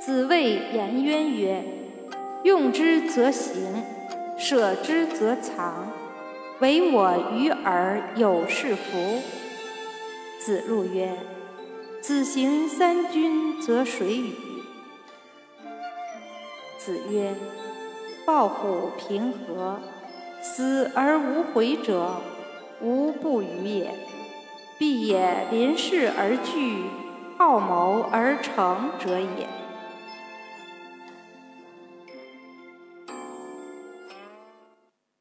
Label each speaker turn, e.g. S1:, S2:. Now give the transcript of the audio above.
S1: 子谓颜渊曰：“用之则行，舍之则藏。唯我与尔有是夫？”子路曰：“子行三军，则谁与？”子曰：“抱虎平和，死而无悔者，无不与也。必也临事而惧，好谋而成者也。”